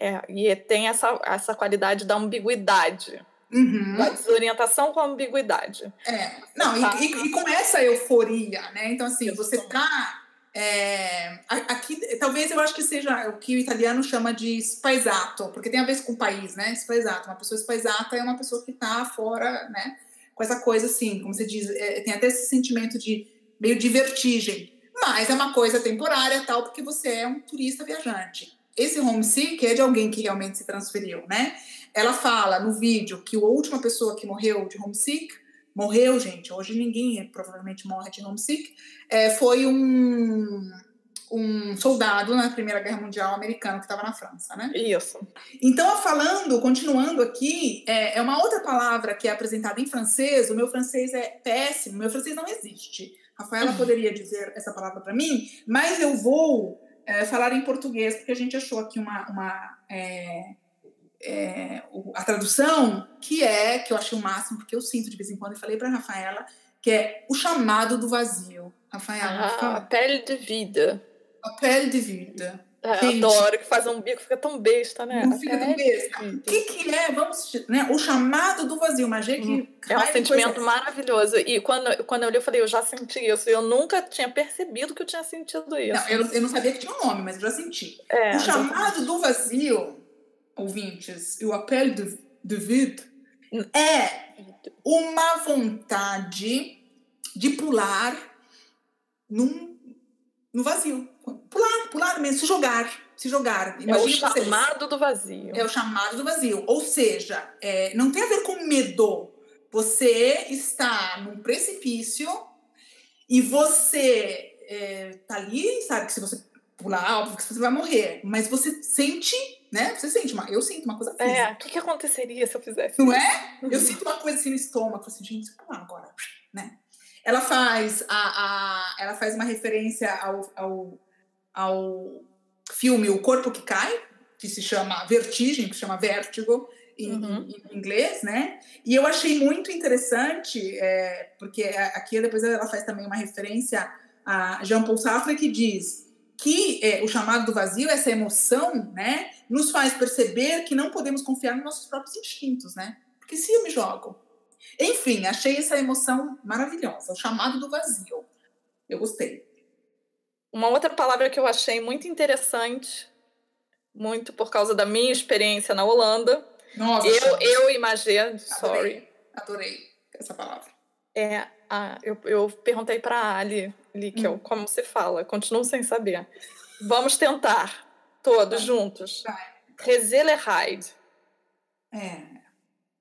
é. E tem essa, essa qualidade da ambiguidade. Uhum. Da desorientação com ambiguidade. É. Não, tá. e, e, e, com essa euforia, né? Então, assim, você tá. É, aqui, talvez eu acho que seja o que o italiano chama de spaisato, porque tem a ver com o país, né? Spaisato. Uma pessoa spaisata é uma pessoa que está fora, né? Com essa coisa assim, como você diz, é, tem até esse sentimento de meio de vertigem. Mas é uma coisa temporária, tal, porque você é um turista viajante. Esse homesick é de alguém que realmente se transferiu, né? Ela fala no vídeo que a última pessoa que morreu de homesick, morreu, gente, hoje ninguém provavelmente morre de homesick, é, foi um, um soldado na Primeira Guerra Mundial americano que estava na França, né? Isso. Então, falando, continuando aqui, é, é, uma outra palavra que é apresentada em francês. O meu francês é péssimo, meu francês não existe. Rafaela (laughs) poderia dizer essa palavra para mim, mas eu vou é, falar em português, porque a gente achou aqui uma, uma é, é, a tradução, que é, que eu achei o máximo, porque eu sinto de vez em quando, e falei para Rafaela, que é o chamado do vazio. Rafaela, ah, a pele de vida. A pele de vida. É, adoro, que faz um bico, fica tão besta, né? Não fica tão besta. O que, que é? Vamos, né? O chamado do vazio, mas que hum, é um sentimento coisa... maravilhoso. E quando, quando eu li, eu falei, eu já senti isso. Eu nunca tinha percebido que eu tinha sentido isso. Não, eu, eu não sabia que tinha um nome, mas eu já senti. É, o chamado do vazio ouvintes, o apelo de, de vida é uma vontade de pular num, no vazio. Pular, pular mesmo, se jogar. Se jogar. Imagina é o chamado vocês. do vazio. É o chamado do vazio. Ou seja, é, não tem a ver com medo. Você está num precipício e você é, tá ali, sabe que se você pular, óbvio que você vai morrer. Mas você sente né? Você sente uma, eu sinto uma coisa física. É, o que, que aconteceria se eu fizesse Não é? Eu sinto uma coisa assim no estômago, assim, gente, ah, agora, né? Ela faz a, a ela faz uma referência ao, ao, ao filme O Corpo que Cai, que se chama Vertigem, que se chama Vértigo em, uhum. em, inglês, né? E eu achei muito interessante, é, porque aqui depois ela faz também uma referência a Jean Paul Sartre que diz que é, o chamado do vazio, essa emoção, né, nos faz perceber que não podemos confiar nos nossos próprios instintos, né? Porque se eu me jogo. Enfim, achei essa emoção maravilhosa, o chamado do vazio. Eu gostei. Uma outra palavra que eu achei muito interessante, muito por causa da minha experiência na Holanda. Nossa, eu, eu imagino, sorry. Adorei essa palavra. É, a, eu, eu perguntei para a Ali Líquel, hum. como se fala, continuo sem saber. Vamos tentar, todos juntos. Rezelerheid. É.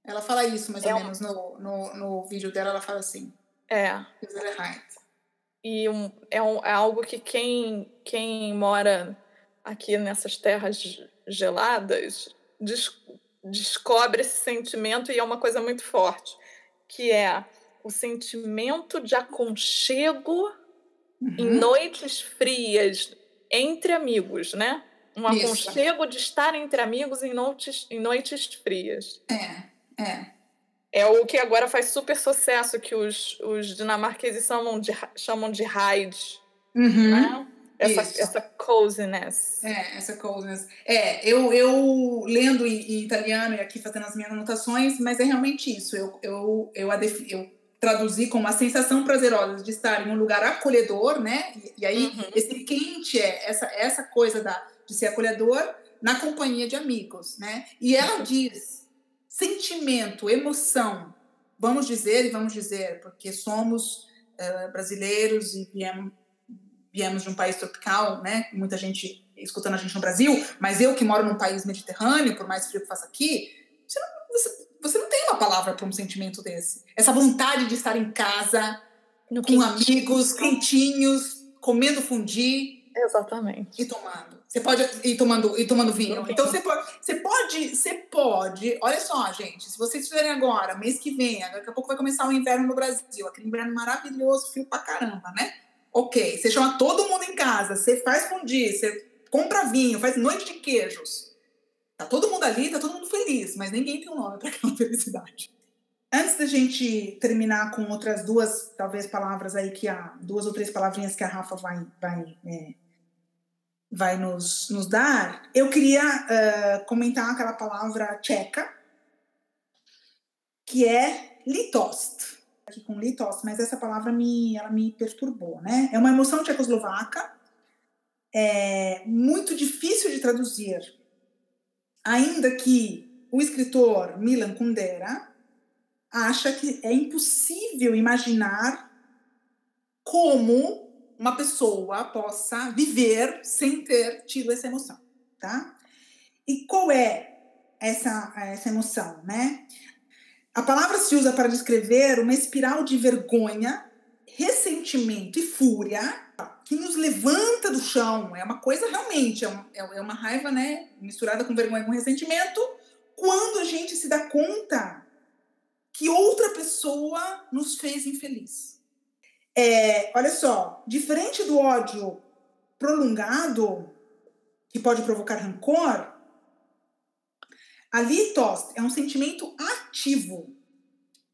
Ela fala isso, mais é ou menos, no, no, no vídeo dela, ela fala assim. É. Rezelerheid. E um, é, um, é algo que quem, quem mora aqui nessas terras geladas des, descobre esse sentimento e é uma coisa muito forte, que é o sentimento de aconchego uhum. em noites frias entre amigos, né? Um Isso. aconchego de estar entre amigos em noites, em noites frias. É, é. É o que agora faz super sucesso, que os, os dinamarqueses chamam de, chamam de Hyde. Uhum. Né? Essa, essa coziness. É, essa coziness. É, eu, eu lendo em, em, italiano e aqui fazendo as minhas anotações, mas é realmente isso. Eu, eu, eu, eu, eu traduzir como a sensação prazerosa de estar em um lugar acolhedor, né? E, e aí uhum. esse quente é essa essa coisa da de ser acolhedor na companhia de amigos, né? E ela diz sentimento, emoção, vamos dizer e vamos dizer, porque somos uh, brasileiros e viemos, viemos de um país tropical, né? Muita gente escutando a gente no Brasil, mas eu que moro num país mediterrâneo, por mais frio que faça aqui, você não, você, você não tem uma palavra para um sentimento desse. Essa vontade de estar em casa, no com amigos, quentinhos, comendo fundi. Exatamente. E tomando. Você pode ir tomando, ir tomando vinho. Então você pode, você pode, você pode. Olha só, gente, se vocês fizerem agora, mês que vem, daqui a pouco vai começar o inverno no Brasil, aquele inverno maravilhoso, frio pra caramba, né? Ok, você chama todo mundo em casa, você faz fundi, você compra vinho, faz noite de queijos. Tá todo mundo ali, tá todo mundo feliz, mas ninguém tem um nome para aquela (laughs) felicidade. Antes da gente terminar com outras duas, talvez, palavras aí que a duas ou três palavrinhas que a Rafa vai, vai, é, vai nos, nos dar, eu queria uh, comentar aquela palavra tcheca, que é litost. Aqui com litost, mas essa palavra me, ela me perturbou, né? É uma emoção tchecoslovaca, é muito difícil de traduzir, ainda que o escritor Milan Kundera acha que é impossível imaginar como uma pessoa possa viver sem ter tido essa emoção, tá? E qual é essa, essa emoção, né? A palavra se usa para descrever uma espiral de vergonha, ressentimento e fúria que nos levanta do chão. É uma coisa realmente, é uma, é uma raiva, né? Misturada com vergonha e com ressentimento, quando a gente se dá conta que outra pessoa nos fez infeliz. É, olha só, diferente do ódio prolongado, que pode provocar rancor, a litos é um sentimento ativo.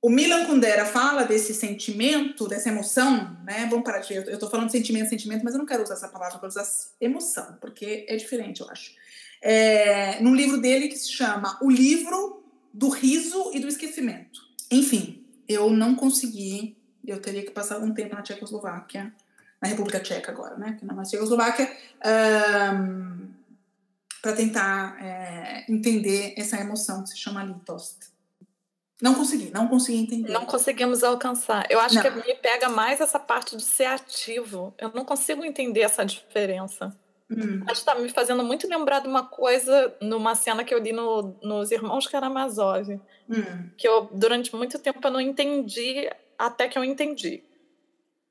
O Milan Kundera fala desse sentimento, dessa emoção, né? Vamos parar de. Eu estou falando sentimento, sentimento, mas eu não quero usar essa palavra, eu usar emoção, porque é diferente, eu acho. É, num livro dele que se chama O Livro do Riso e do Esquecimento. Enfim, eu não consegui, eu teria que passar algum tempo na Tchecoslováquia, na República Tcheca agora, né? Que não é Tchecoslováquia, um, para tentar é, entender essa emoção que se chama litost. Não consegui, não consegui entender. Não conseguimos alcançar. Eu acho não. que me pega mais essa parte de ser ativo. Eu não consigo entender essa diferença. Hum. Mas está me fazendo muito lembrar de uma coisa numa cena que eu li no, nos Irmãos Karamazov. Hum. Que eu, durante muito tempo, eu não entendi, até que eu entendi.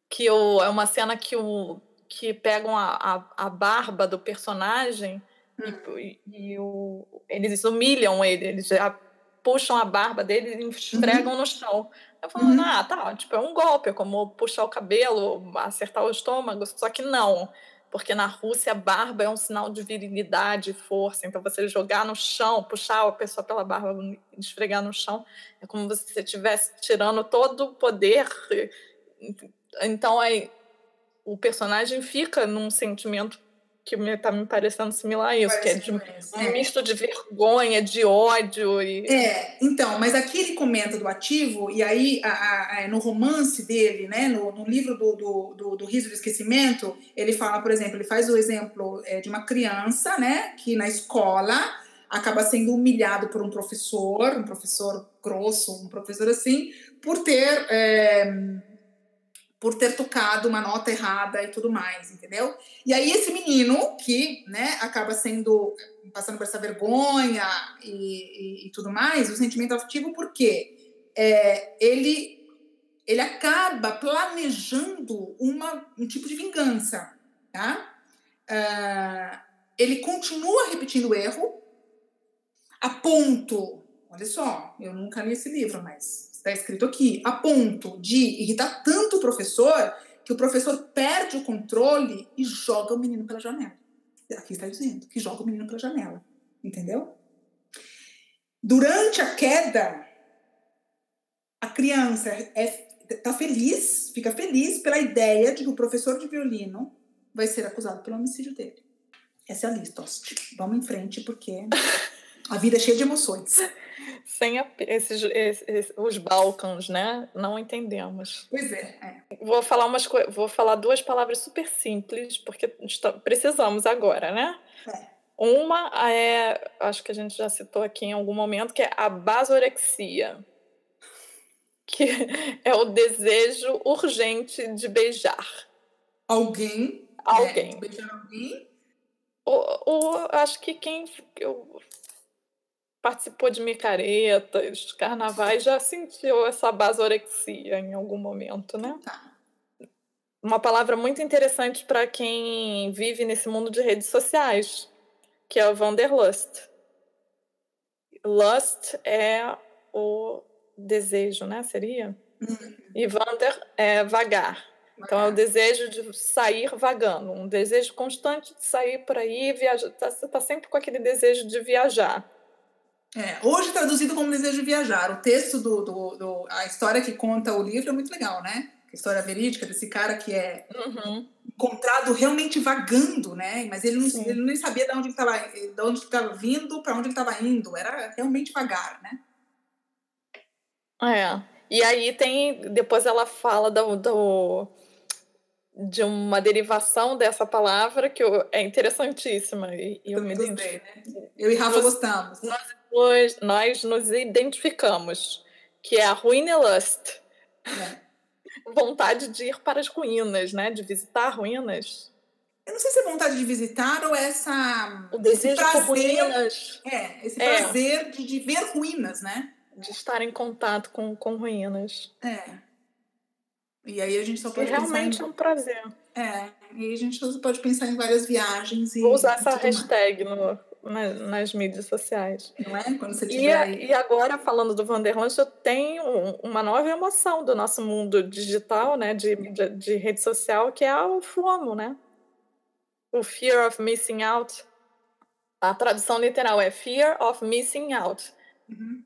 Que eu, é uma cena que, o, que pegam a, a, a barba do personagem hum. e, e, o, eles humilham ele, eles já puxam a barba dele e esfregam uhum. no chão. Eu falo, uhum. ah, tá, tipo, é um golpe, é como puxar o cabelo, acertar o estômago, só que não porque na Rússia a barba é um sinal de virilidade, força. Então você jogar no chão, puxar a pessoa pela barba, esfregar no chão, é como se você estivesse tirando todo o poder. Então aí o personagem fica num sentimento que me, tá me parecendo similar a isso, Parece que é de, um é. misto de vergonha, de ódio. E... É, então, mas aqui ele comenta do ativo, e aí a, a, no romance dele, né, no, no livro do, do, do, do, Riso do Esquecimento, ele fala, por exemplo, ele faz o exemplo é, de uma criança, né, que na escola acaba sendo humilhado por um professor, um professor grosso, um professor assim, por ter. É, por ter tocado uma nota errada e tudo mais, entendeu? E aí esse menino que, né, acaba sendo passando por essa vergonha e, e, e tudo mais, o sentimento afetivo, porque é, ele ele acaba planejando uma, um tipo de vingança, tá? Uh, ele continua repetindo o erro a ponto, olha só, eu nunca li esse livro, mas está escrito aqui, a ponto de irritar tanto o professor que o professor perde o controle e joga o menino pela janela. Aqui está dizendo que joga o menino pela janela. Entendeu? Durante a queda, a criança é, tá feliz, fica feliz pela ideia de que o professor de violino vai ser acusado pelo homicídio dele. Essa é a lista. Vamos em frente, porque a vida é cheia de emoções. Sem a, esses, esses, os Balcãs, né? Não entendemos. Pois é. é. Vou falar umas vou falar duas palavras super simples, porque precisamos agora, né? É. Uma é, acho que a gente já citou aqui em algum momento, que é a basorexia, que (laughs) é o desejo urgente de beijar. Alguém? Alguém. É, beijar alguém? Ou, ou acho que quem eu participou de micaretas, carnavais, já sentiu essa basorexia em algum momento, né? Tá. Uma palavra muito interessante para quem vive nesse mundo de redes sociais, que é o Wanderlust. Lust é o desejo, né? Seria? Uhum. E Wander é vagar. Então é o desejo de sair vagando, um desejo constante de sair por aí, viajar. Você está sempre com aquele desejo de viajar. É, hoje traduzido como Desejo de Viajar. O texto do, do, do, A história que conta o livro é muito legal, né? A história verídica desse cara que é uhum. encontrado realmente vagando, né? Mas ele não, ele nem sabia de onde estava de onde estava vindo, para onde ele estava indo. Era realmente vagar, né? É. E aí tem. Depois ela fala do, do de uma derivação dessa palavra que eu, é interessantíssima. E, eu, eu me gostei, né? Eu e Rafa nós, gostamos. Nós, nós nos identificamos, que é a Ruinelust. É. (laughs) vontade de ir para as ruínas, né? De visitar ruínas. Eu não sei se é vontade de visitar ou essa. O desejo prazer, por ruínas. É, esse é. prazer de, de ver ruínas, né? De estar em contato com, com ruínas. É. E aí a gente só pode realmente em... é um prazer. É, e a gente pode pensar em várias viagens. E, Vou usar essa hashtag no, na, nas mídias sociais. Não é? Quando você tiver e, e agora, falando do Vanderlange, eu tenho uma nova emoção do nosso mundo digital, né? De, de, de rede social, que é o FOMO, né? O Fear of Missing Out. A tradução literal é Fear of Missing Out. Uhum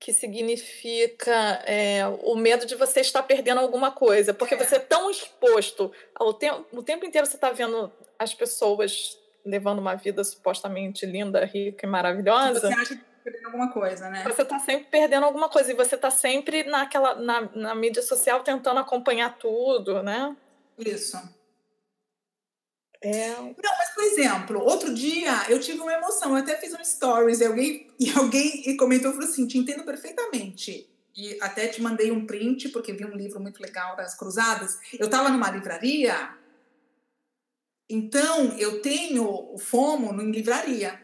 que significa é, o medo de você estar perdendo alguma coisa, porque é. você é tão exposto ao tempo, o tempo inteiro você está vendo as pessoas levando uma vida supostamente linda, rica e maravilhosa. Você acha que está perdendo alguma coisa, né? Você está sempre perdendo alguma coisa e você está sempre naquela na, na mídia social tentando acompanhar tudo, né? Isso. É. Não, mas por exemplo, outro dia eu tive uma emoção, eu até fiz um stories e alguém, e alguém comentou e falou assim: te entendo perfeitamente. E até te mandei um print, porque vi um livro muito legal das Cruzadas. Eu estava numa livraria, então eu tenho o FOMO em livraria.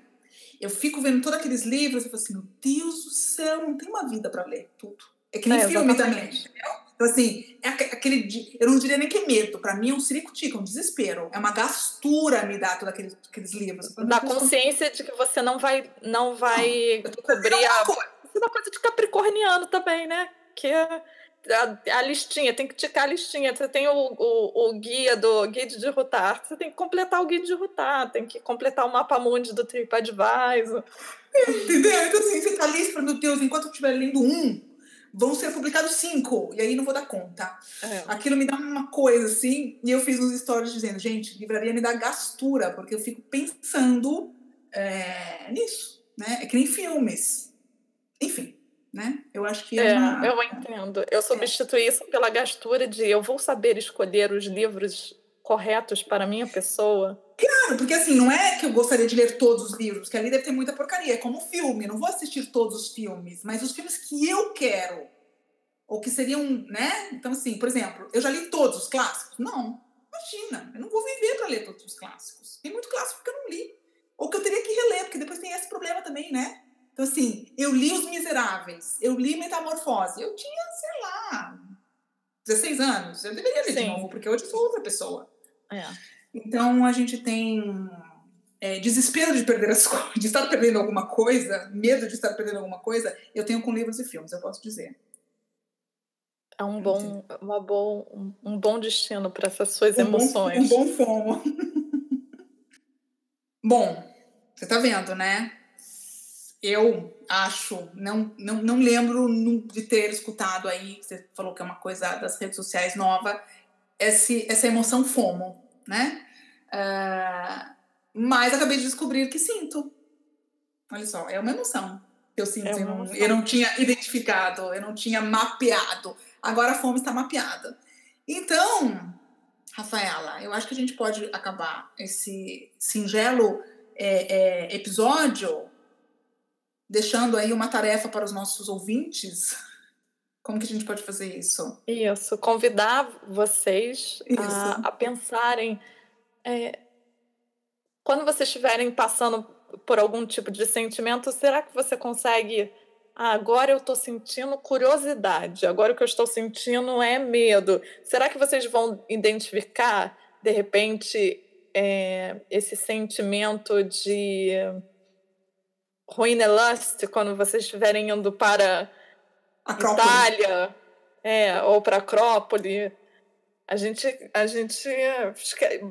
Eu fico vendo todos aqueles livros e falo assim: meu Deus do céu, não tem uma vida para ler tudo. É que nem é, filme também, entendeu? Então, assim, é aquele. Eu não diria nem que é medo. Para mim é um circo-tico, é um desespero. É uma gastura me dar todos aqueles, aqueles livros. Da consciência de que você não vai, não vai não, cobrir a. Isso é uma coisa de capricorniano também, né? Que a, a, listinha, tem que ticar a listinha. Você tem o, o, o guia do guide de rotar. Você tem que completar o guide de rotar, tem que completar o mapa mundi do TripAdvisor. Entendeu? Então, assim, você tá ali esperando, Deus, enquanto eu estiver lendo um vão ser publicados cinco, e aí não vou dar conta. É. Aquilo me dá uma coisa assim, e eu fiz uns stories dizendo, gente, livraria me dá gastura, porque eu fico pensando é, nisso, né? É que nem filmes. Enfim, né? Eu acho que é, é. Eu entendo. Eu substituí isso pela gastura de eu vou saber escolher os livros corretos para a minha pessoa. Claro, porque assim, não é que eu gostaria de ler todos os livros, que ali deve ter muita porcaria, é como filme, não vou assistir todos os filmes, mas os filmes que eu quero, ou que seriam, né? Então, assim, por exemplo, eu já li todos os clássicos? Não, imagina, eu não vou viver para ler todos os clássicos. Tem muito clássico que eu não li, ou que eu teria que reler, porque depois tem esse problema também, né? Então, assim, eu li Os Miseráveis, eu li Metamorfose, eu tinha, sei lá, 16 anos, eu deveria ler Sim. de novo, porque hoje sou outra pessoa. É. Então a gente tem é, desespero de perder as (laughs) coisas, de estar perdendo alguma coisa, medo de estar perdendo alguma coisa, eu tenho com livros e filmes, eu posso dizer. É um bom, uma bom, um bom destino para essas suas um emoções. Bom, um bom fomo. (laughs) bom, você tá vendo, né? Eu acho, não, não, não lembro de ter escutado aí, você falou que é uma coisa das redes sociais nova, esse, essa emoção FOMO, né? Uh, mas acabei de descobrir que sinto. Olha só, é uma emoção. Eu sinto, é eu, não, eu não tinha identificado, eu não tinha mapeado. Agora a fome está mapeada. Então, Rafaela, eu acho que a gente pode acabar esse singelo é, é, episódio deixando aí uma tarefa para os nossos ouvintes como que a gente pode fazer isso? Isso, convidar vocês. A, a, pensarem. É, quando vocês estiverem passando por algum tipo de sentimento, será que você consegue. Ah, agora eu estou sentindo curiosidade, agora o que eu estou sentindo é medo. Será que vocês vão identificar, de repente, é, esse sentimento de ruinelust quando vocês estiverem indo para Acrópole. Itália, é, ou para Acrópole. A gente, a gente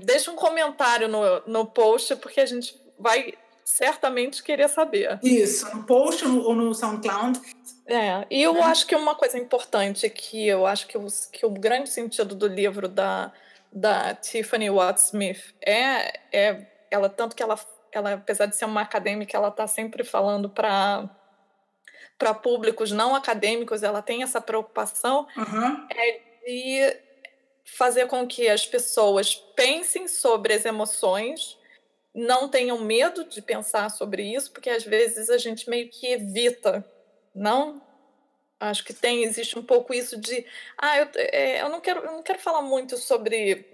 deixa um comentário no, no post, porque a gente vai certamente querer saber. Isso, no post ou no SoundCloud. É, e eu é. acho que uma coisa importante que eu acho que o, que o grande sentido do livro da, da Tiffany Watts Smith é, é ela tanto que ela, ela apesar de ser uma acadêmica, ela está sempre falando para para públicos não acadêmicos, ela tem essa preocupação uhum. é de fazer com que as pessoas pensem sobre as emoções, não tenham medo de pensar sobre isso, porque às vezes a gente meio que evita, não? Acho que tem existe um pouco isso de, ah, eu, é, eu não quero eu não quero falar muito sobre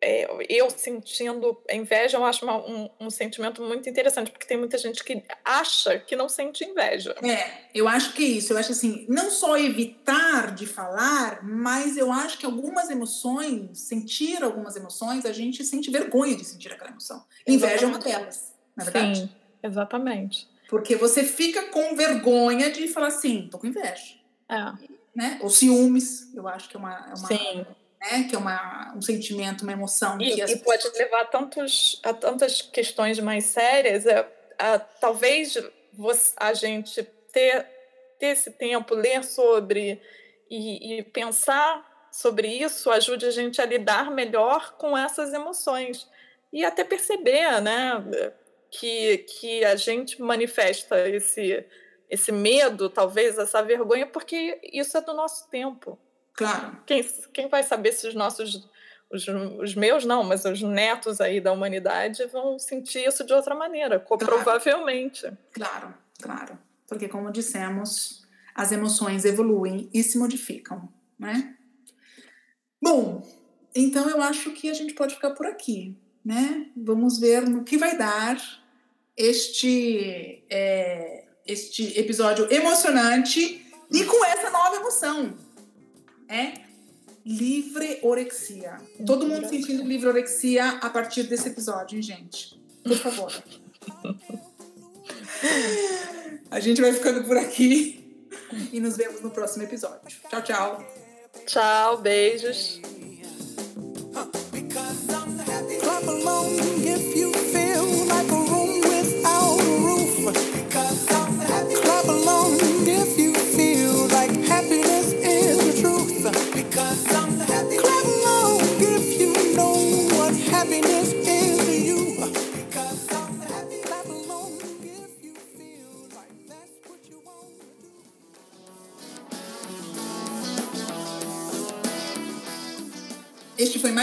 é, eu sentindo inveja, eu acho uma, um, um, sentimento muito interessante, porque tem muita gente que acha que não sente inveja. É, eu acho que é isso. Eu acho assim, não só evitar de falar, mas eu acho que algumas emoções, sentir algumas emoções, a gente sente vergonha de sentir aquela emoção. Inveja é uma delas, na é verdade. Sim, exatamente. Porque você fica com vergonha de falar assim, tô com inveja. É. Né? Ou ciúmes, eu acho que é uma. É uma Sim né? Que é uma, um sentimento, uma emoção. E, que e pode levar a, tantos, a tantas questões mais sérias. A, a, talvez você, a gente ter, ter esse tempo, ler sobre e, e pensar sobre isso ajude a gente a lidar melhor com essas emoções e até perceber, né, que, que a gente manifesta esse esse medo, talvez essa vergonha, porque isso é do nosso tempo. Claro. Quem, quem vai saber se os nossos. Os, os meus não, mas os netos aí da humanidade vão sentir isso de outra maneira, claro. provavelmente. Claro, claro. Porque, como dissemos, as emoções evoluem e se modificam, né? Bom, então eu acho que a gente pode ficar por aqui, né? Vamos ver no que vai dar este, é, este episódio emocionante e com essa nova emoção, é livre orexia. Todo mundo sentindo livre orexia a partir desse episódio, hein, gente? Por favor. a gente vai ficando por aqui e nos vemos no próximo episódio. Tchau, tchau. Tchau, beijos.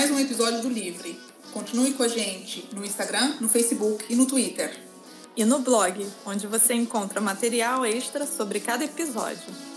Mais um episódio do Livre. Continue com a gente no Instagram, no Facebook e no Twitter. E no blog, onde você encontra material extra sobre cada episódio.